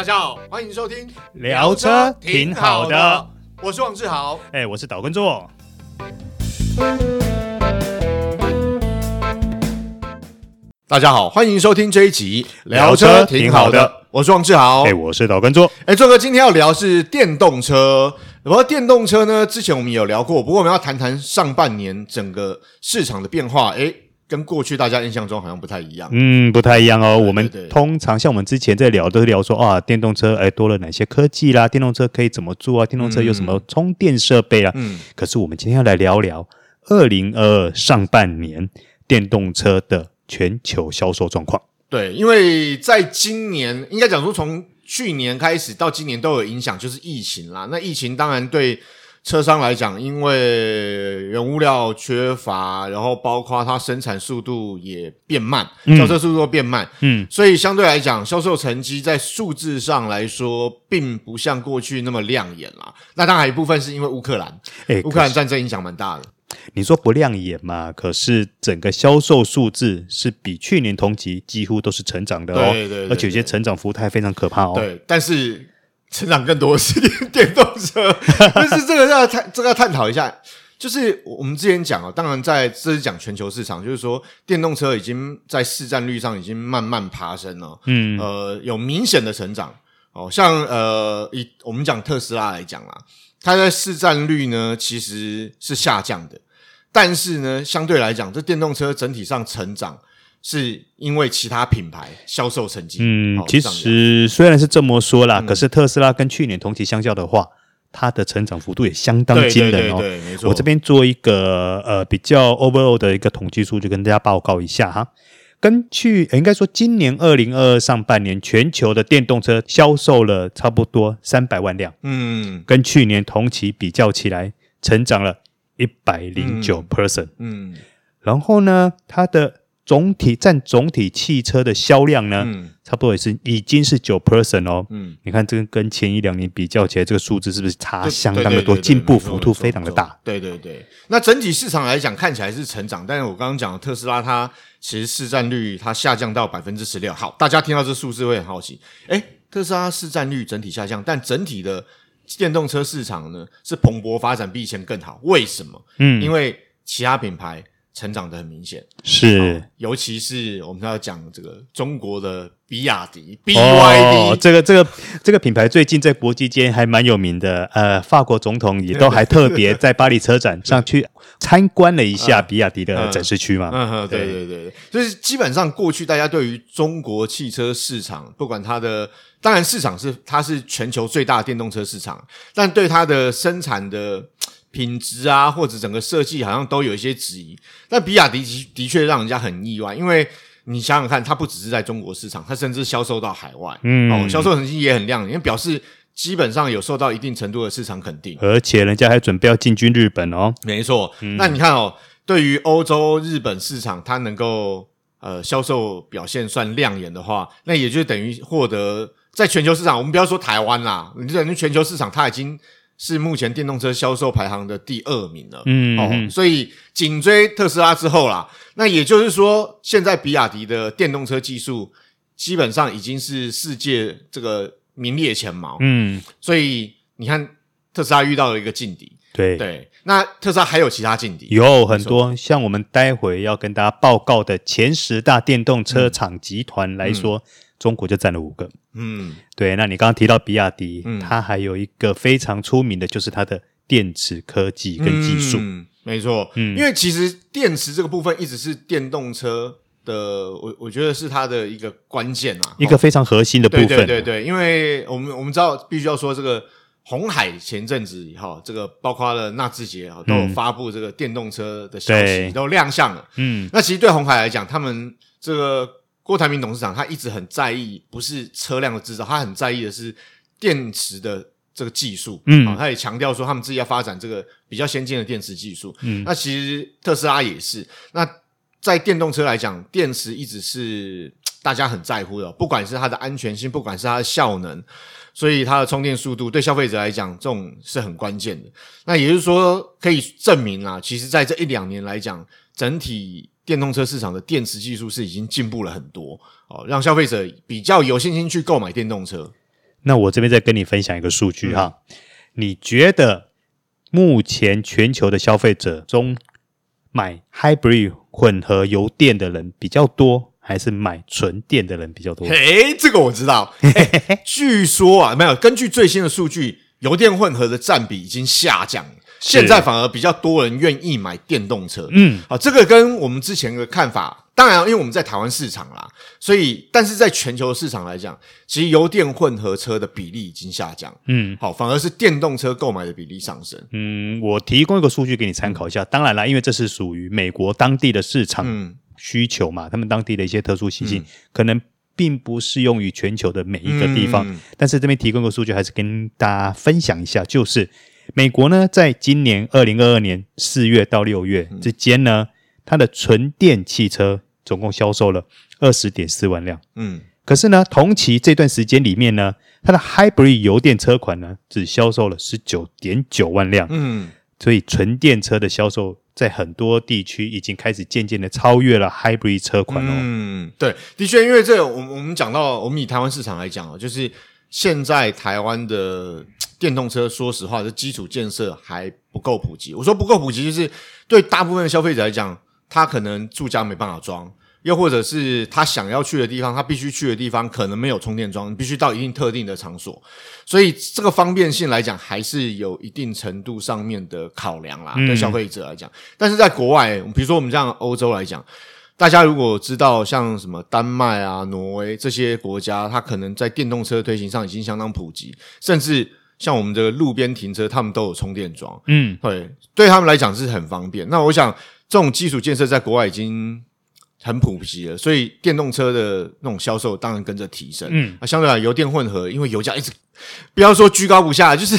大家好，欢迎收听聊车挺好的，我是王志豪，哎，我是岛根座。大家好，欢迎收听这一集聊车挺好的，我是王志豪，哎，我是岛根座。哎，座哥，今天要聊是电动车。不过电动车呢，之前我们有聊过，不过我们要谈谈上半年整个市场的变化。哎。跟过去大家印象中好像不太一样，嗯，不太一样哦。我们通常像我们之前在聊，都是聊说啊，电动车哎多了哪些科技啦，电动车可以怎么做啊，电动车有什么充电设备啊。嗯，可是我们今天要来聊聊二零二二上半年电动车的全球销售状况。对，因为在今年应该讲说从去年开始到今年都有影响，就是疫情啦。那疫情当然对。车商来讲，因为原物料缺乏，然后包括它生产速度也变慢，销售速度变慢，嗯，所以相对来讲，销售成绩在数字上来说，并不像过去那么亮眼啦。那当然一部分是因为乌克兰，诶，乌克兰战争影响蛮大的。你说不亮眼嘛？可是整个销售数字是比去年同期几乎都是成长的哦，对对对对，而且有些成长幅度还非常可怕哦。对，但是。成长更多的是电动车，但是这个要探，这个要探讨一下。就是我们之前讲啊，当然在这是讲全球市场，就是说电动车已经在市占率上已经慢慢爬升了，嗯，呃，有明显的成长。哦，像呃，以我们讲特斯拉来讲啦，它在市占率呢其实是下降的，但是呢，相对来讲，这电动车整体上成长。是因为其他品牌销售成绩，嗯，其实虽然是这么说啦，嗯，可是特斯拉跟去年同期相较的话，它的成长幅度也相当惊人哦。对，对，对，没错。我这边做一个呃比较 overall 的一个统计数据，跟大家报告一下哈。根据应该说今年二零二二上半年全球的电动车销售了差不多三百万辆，嗯，跟去年同期比较起来，成长了一百零九 percent，嗯，然后呢，它的总体占总体汽车的销量呢，嗯，差不多也是已经是九 percent 哦。嗯，你看这个跟前一两年比较起来，这个数字是不是差相当的多？进步幅度非常的大。对对对。那整体市场来讲，看起来是成长，但是我刚刚讲的特斯拉，它其实市占率它下降到百分之十六。好，大家听到这数字会很好奇，诶，特斯拉市占率整体下降，但整体的电动车市场呢是蓬勃发展，比以前更好。为什么？嗯，因为其他品牌。成长的很明显，是，尤其是我们要讲这个中国的比亚迪 BYD，哦，这个这个这个品牌最近在国际间还蛮有名的，呃，法国总统也都还特别在巴黎车展上去参观了一下比亚迪的展示区嘛。嗯嗯，对。对对，就是基本上过去大家对于中国汽车市场，不管它的，当然市场是它是全球最大的电动车市场，但对它的生产的。品质啊，或者整个设计好像都有一些质疑，但比亚迪的的确让人家很意外，因为你想想看，它不只是在中国市场，它甚至销售到海外，嗯，哦，销售成绩也很亮眼，因为表示基本上有受到一定程度的市场肯定，而且人家还准备要进军日本哦，没错，嗯，那你看哦，对于欧洲、日本市场，它能够呃销售表现算亮眼的话，那也就等于获得在全球市场，我们不要说台湾啦，你就等于全球市场，它已经。是目前电动车销售排行的第二名了，嗯，哦，所以紧追特斯拉之后啦。那也就是说，现在比亚迪的电动车技术基本上已经是世界这个名列前茅，嗯，所以你看特斯拉遇到了一个劲敌，对对。那特斯拉还有其他劲敌，有很多，像我们待会要跟大家报告的前十大电动车厂集团来说。中国就占了五个，嗯，对。那你刚刚提到比亚迪，嗯，它还有一个非常出名的，就是它的电池科技跟技术，嗯，没错，嗯，因为其实电池这个部分一直是电动车的，我我觉得是它的一个关键啊，一个非常核心的部分。对对对，因为我们我们知道，必须要说这个鸿海前阵子以后，这个包括了纳智捷啊，都有发布这个电动车的消息，都亮相了。嗯，那其实对红海来讲，他们这个。郭台铭董事长他一直很在意，不是车辆的制造，他很在意的是电池的这个技术。嗯，他也强调说，他们自己要发展这个比较先进的电池技术。嗯，那其实特斯拉也是。那在电动车来讲，电池一直是大家很在乎的，不管是它的安全性，不管是它的效能，所以它的充电速度对消费者来讲，这种是很关键的。那也就是说，可以证明啊，其实在这一两年来讲，整体。电动车市场的电池技术是已经进步了很多哦，让消费者比较有信心去购买电动车。那我这边再跟你分享一个数据哈，嗯、你觉得目前全球的消费者中买 Hybrid 混合油电的人比较多，还是买纯电的人比较多？嘿，这个我知道。据说啊，没有，根据最新的数据，油电混合的占比已经下降。现在反而比较多人愿意买电动车，嗯，好，这个跟我们之前的看法，当然，因为我们在台湾市场啦，所以，但是在全球市场来讲，其实油电混合车的比例已经下降，嗯，好，反而是电动车购买的比例上升，嗯，我提供一个数据给你参考一下，当然啦，因为这是属于美国当地的市场需求嘛，他们当地的一些特殊习性，可能并不适用于全球的每一个地方，但是这边提供个数据，还是跟大家分享一下，就是。美国呢，在今年二零二二年四月到六月之间呢，它的纯电汽车总共销售了二十点四万辆。嗯，可是呢，同期这段时间里面呢，它的 Hybrid 油电车款呢，只销售了十九点九万辆。嗯，所以纯电车的销售在很多地区已经开始渐渐的超越了 Hybrid 车款哦。嗯，对，的确，因为这个，我我们讲到，我们以台湾市场来讲哦，就是现在台湾的。电动车，说实话，这基础建设还不够普及。我说不够普及，就是对大部分消费者来讲，他可能住家没办法装，又或者是他想要去的地方，他必须去的地方可能没有充电桩，必须到一定特定的场所。所以这个方便性来讲，还是有一定程度上面的考量啦，对消费者来讲。嗯、但是在国外，比如说我们这样欧洲来讲，大家如果知道像什么丹麦啊、挪威这些国家，它可能在电动车推行上已经相当普及，甚至。像我们这个路边停车，他们都有充电桩，嗯，对，对他们来讲是很方便。那我想，这种基础建设在国外已经很普及了，所以电动车的那种销售当然跟着提升。嗯，那相对来油电混合，因为油价一直不要说居高不下，就是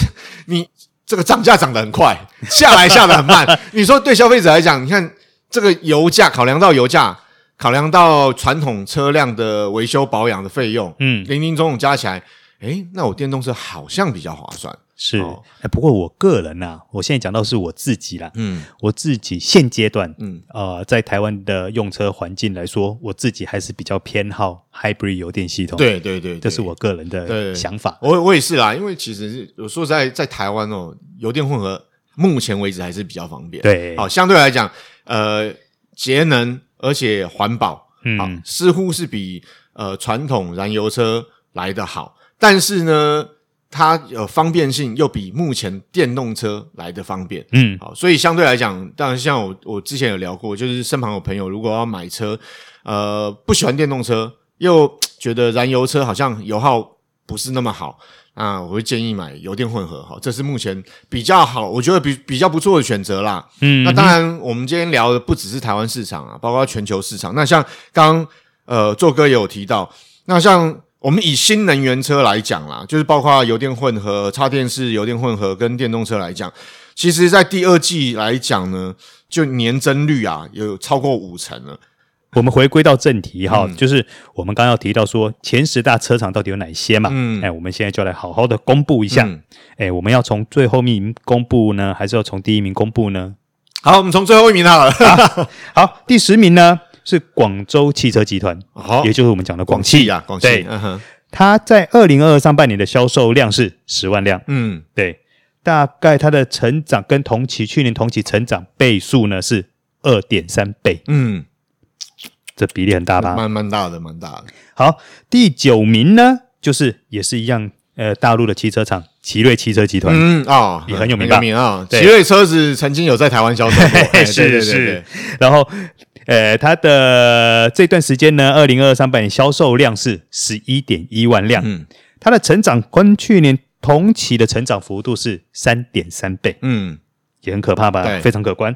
你这个涨价涨得很快，下来下得很慢。你说对消费者来讲，你看这个油价，考量到油价，考量到传统车辆的维修保养的费用，嗯，零零总总加起来。诶，那我电动车好像比较划算，是。哦、不过我个人呐、啊，我现在讲到是我自己啦，嗯，我自己现阶段，嗯，呃，在台湾的用车环境来说，我自己还是比较偏好 Hybrid 油电系统。对对对，这是我个人的想法。我我也是啦，因为其实我说实在，在台湾哦，油电混合目前为止还是比较方便。对，好、哦，相对来讲，呃，节能而且环保，嗯、哦，似乎是比呃传统燃油车来的好。但是呢，它有方便性又比目前电动车来的方便，嗯，好，所以相对来讲，当然像我我之前有聊过，就是身旁有朋友如果要买车，呃，不喜欢电动车，又觉得燃油车好像油耗不是那么好，那我会建议买油电混合，哈，这是目前比较好，我觉得比比较不错的选择啦。嗯，那当然，我们今天聊的不只是台湾市场啊，包括全球市场。那像刚刚呃，做哥也有提到，那像。我们以新能源车来讲啦，就是包括油电混合、插电式油电混合跟电动车来讲，其实，在第二季来讲呢，就年增率啊，有超过五成了。我们回归到正题哈，嗯、就是我们刚刚要提到说前十大车厂到底有哪些嘛？嗯，哎，我们现在就来好好的公布一下。嗯、哎，我们要从最后一名公布呢，还是要从第一名公布呢？好，我们从最后一名好了。好，好，第十名呢？是广州汽车集团，哦、也就是我们讲的广汽。啊，广汽。对，嗯哼，它在二零二二上半年的销售量是十万辆，嗯，对，大概它的成长跟同期去年同期成长倍数呢是二点三倍，嗯，这比例很大吧？蛮蛮大的，蛮大的。好，第九名呢，就是也是一样，呃，大陆的汽车厂奇瑞汽车集团，嗯啊，哦、也很有名吧？有名啊，奇瑞车子曾经有在台湾销售过，是是，然后。呃，它的这段时间呢，二零二二上半年销售量是十一点一万辆，嗯，它的成长跟去年同期的成长幅度是三点三倍，嗯，也很可怕吧？对非常可观。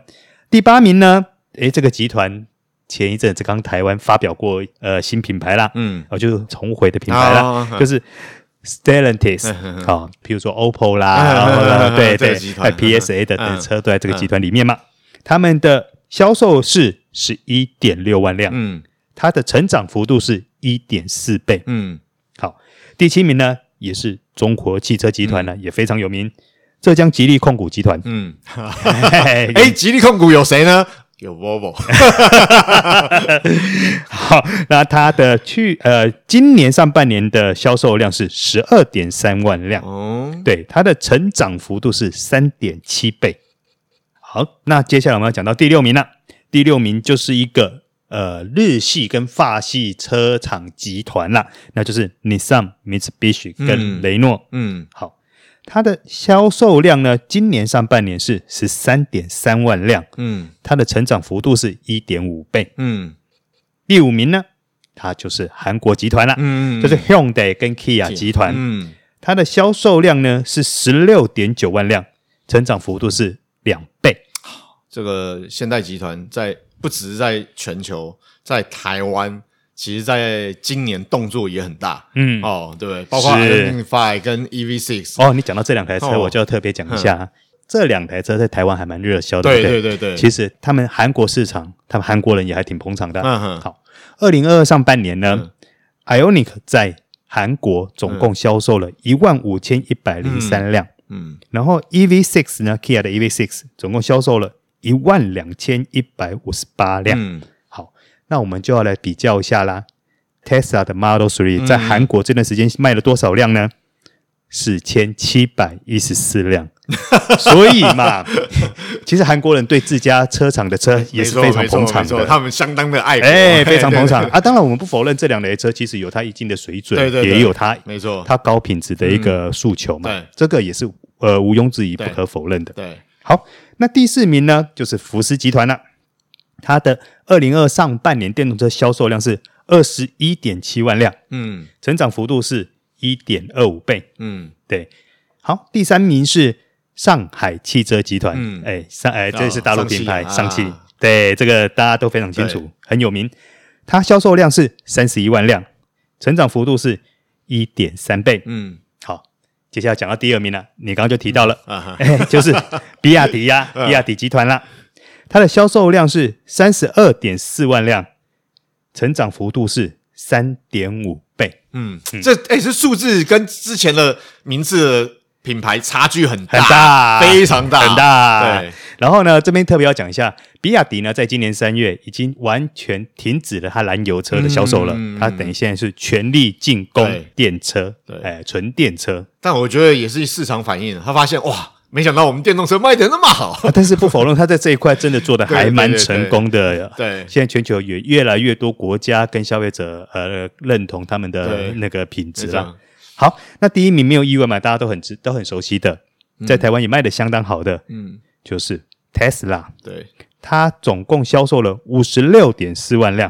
第八名呢，诶，这个集团前一阵子刚台湾发表过呃新品牌啦，嗯，哦，就是重回的品牌啦，哦、就是 Stellantis 啊，比如说 OPPO 啦，然后对对，还有 PSA 的的车都在这个集团里面嘛，他们的销售是。十一点六万辆，嗯，它的成长幅度是一点四倍，嗯，好，第七名呢，也是中国汽车集团呢，嗯、也非常有名，浙江吉利控股集团，嗯，哎，吉利控股有谁呢？有 Volvo。好，那它的去呃，今年上半年的销售量是十二点三万辆。哦，对，它的成长幅度是三点七倍。好，那接下来我们要讲到第六名了。第六名就是一个呃日系跟法系车厂集团啦，那就是 Nissan、Mitsubishi 跟雷诺。嗯，嗯，好。它的销售量呢，今年上半年是十三点三万辆，嗯，它的成长幅度是一点五倍，嗯。第五名呢，它就是韩国集团了，嗯，就是 Hyundai 跟 Kia 集团，嗯，它的销售量呢是十六点九万辆，成长幅度是两倍。这个现代集团在不只是在全球，在台湾。其实，在今年动作也很大，嗯，哦，对，包括5跟 EV Six。哦，你讲到这两台车，我就要特别讲一下，哦、这两台车在台湾还蛮热销的，对对对？对。其实他们韩国市场，他们韩国人也还挺捧场的。嗯哼。好，二零二二上半年呢、嗯、，IONIQ 在韩国总共销售了一万五千一百零三辆，嗯，然后 EV Six 呢，Kia 的 EV Six 总共销售了一万两千一百五十八辆，嗯。那我们就要来比较一下啦，Tesla 的 Model Three 在韩国这段时间卖了多少辆呢？四千七百一十四辆。所以嘛，其实韩国人对自家车厂的车也是非常捧场的，他们相当的爱，哎，非常捧场 啊。当然，我们不否认这两台车其实有它一定的水准，对对对，也有它没错，它高品质的一个诉求嘛。对，这个也是呃毋庸置疑、不可否认的。对，好，那第四名呢，就是福斯集团了。它的二零二上半年电动车销售量是二十一点七万辆，嗯，成长幅度是一点二五倍，嗯，对。好，第三名是上海汽车集团，嗯，哎，上哎，这是大陆品牌上汽，对，这个大家都非常清楚，很有名。它销售量是三十一万辆，成长幅度是一点三倍，嗯，好，接下来讲到第二名了，你刚刚就提到了，就是比亚迪呀，比亚迪集团啦。它的销售量是三十二点四万辆，成长幅度是三点五倍。嗯，嗯这哎，这数字跟之前的名字的品牌差距很大，很大，非常大，很大。对，然后呢，这边特别要讲一下，比亚迪呢，在今年三月已经完全停止了它燃油车的销售了，嗯、它等于现在是全力进攻电车，对，哎，纯电车。但我觉得也是市场反应，他发现哇。没想到我们电动车卖的那么好，啊，但是不否认，他在这一块真的做的 还蛮成功的。对，对，对，对，现在全球也越来越多国家跟消费者呃认同他们的那个品质了。好，那第一名没有意外嘛，大家都很知都很熟悉的，在台湾也卖的相当好的，嗯，就是 Tesla。对，它总共销售了五十六点四万辆，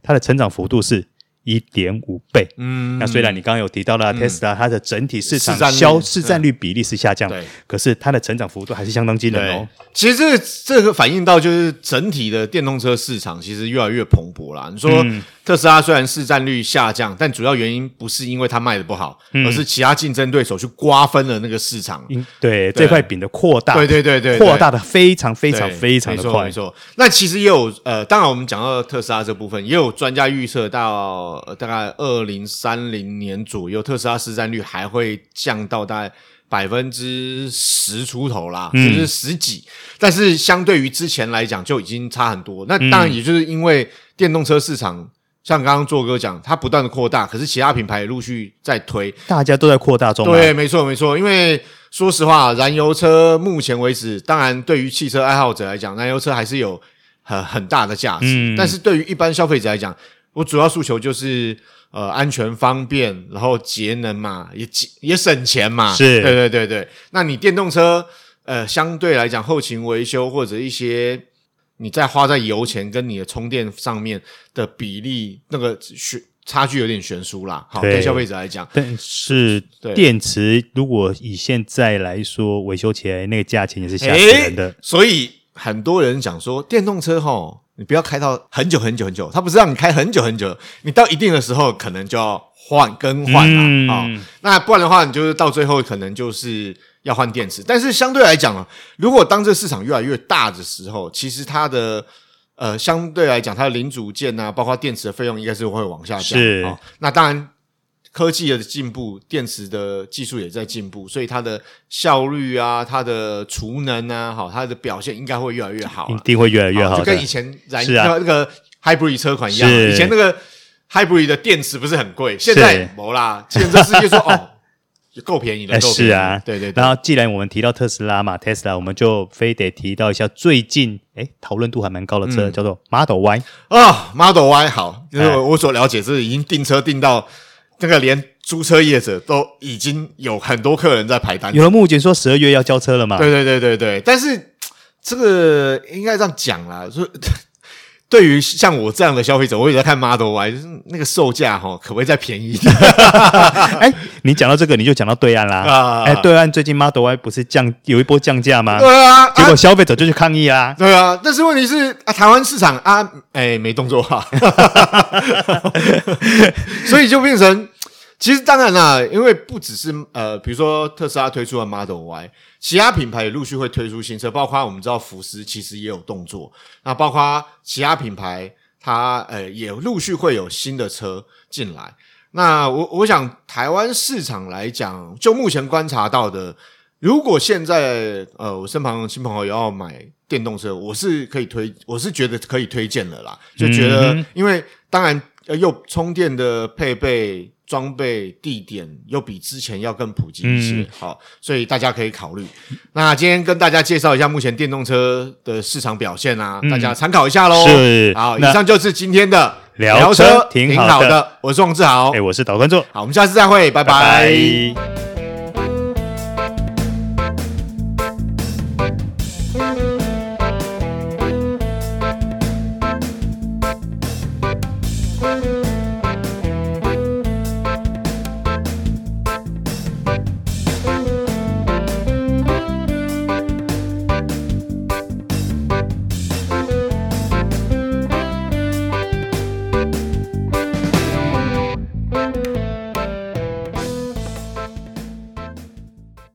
它的成长幅度是。一点五倍，嗯，那虽然你刚刚有提到了 Tesla，它的整体市场销市占率比例是下降，对，可是它的成长幅度还是相当惊人哦。其实这个这个反映到就是整体的电动车市场其实越来越蓬勃了。你说特斯拉虽然市占率下降，但主要原因不是因为它卖的不好，而是其他竞争对手去瓜分了那个市场，对这块饼的扩大，对对对对，扩大的非常非常非常的快，没错。那其实也有呃，当然我们讲到特斯拉这部分，也有专家预测到。呃，大概二零三零年左右，特斯拉市占率还会降到大概百分之十出头啦，嗯、就是十几。但是相对于之前来讲，就已经差很多。那当然，也就是因为电动车市场，嗯、像刚刚做哥讲，它不断的扩大，可是其他品牌也陆续在推，大家都在扩大中。对，没错，没错。因为说实话，燃油车目前为止，当然对于汽车爱好者来讲，燃油车还是有很很大的价值。嗯、但是对于一般消费者来讲，我主要诉求就是呃安全方便，然后节能嘛，也也省钱嘛。是，对对对对。那你电动车呃相对来讲后勤维修或者一些你再花在油钱跟你的充电上面的比例，那个悬差距有点悬殊啦。好，对消费者来讲，但是电池如果以现在来说维修起来那个价钱也是吓死人的。所以很多人讲说电动车吼。你不要开到很久很久很久，它不是让你开很久很久，你到一定的时候可能就要换更换了啊、嗯哦。那不然的话，你就是到最后可能就是要换电池。但是相对来讲啊，如果当这个市场越来越大的时候，其实它的呃相对来讲，它的零组件啊，包括电池的费用应该是会往下降。是、哦、那当然科技的进步，电池的技术也在进步，所以它的效率啊，它的储能啊，好，它的表现应该会越来越好，一定会越来越好，就跟以前燃那个 Hybrid 车款一样，以前那个 Hybrid 的电池不是很贵，现在没啦，现在这世界说哦。够便宜的，宜是啊，对对对。然后既然我们提到特斯拉嘛，Tesla，我们就非得提到一下最近诶讨论度还蛮高的车，嗯、叫做 Model Y 啊，Model Y 好，因为我所了解是已经订车订到这个连租车业者都已经有很多客人在排单，有了目前说十二月要交车了嘛？对对对对对，但是这个应该这样讲啦，说。对于像我这样的消费者，我也在看 Model Y，就是那个售价哈，可不可以再便宜一点？哎，你讲到这个，你就讲到对岸啦。啊，哎，对岸最近 Model Y 不是降有一波降价吗？对啊，结果消费者就去抗议啊。对啊，但是问题是啊，台湾市场啊，哎，没动作哈，所以就变成。其实当然啦，因为不只是呃，比如说特斯拉推出了 Model Y，其他品牌也陆续会推出新车，包括我们知道福斯其实也有动作，那包括其他品牌它呃也陆续会有新的车进来。那我我想台湾市场来讲，就目前观察到的，如果现在呃我身旁的亲朋好友要买电动车，我是可以推，我是觉得可以推荐的啦，就觉得、嗯、因为当然又充电的配备。装备地点又比之前要更普及一些，嗯、好，所以大家可以考虑。那今天跟大家介绍一下目前电动车的市场表现啊，嗯、大家参考一下喽。是，好，以上就是今天的聊车，挺好的。我是王志豪，哎，我是导观众。好，我们下次再会，拜拜。拜拜。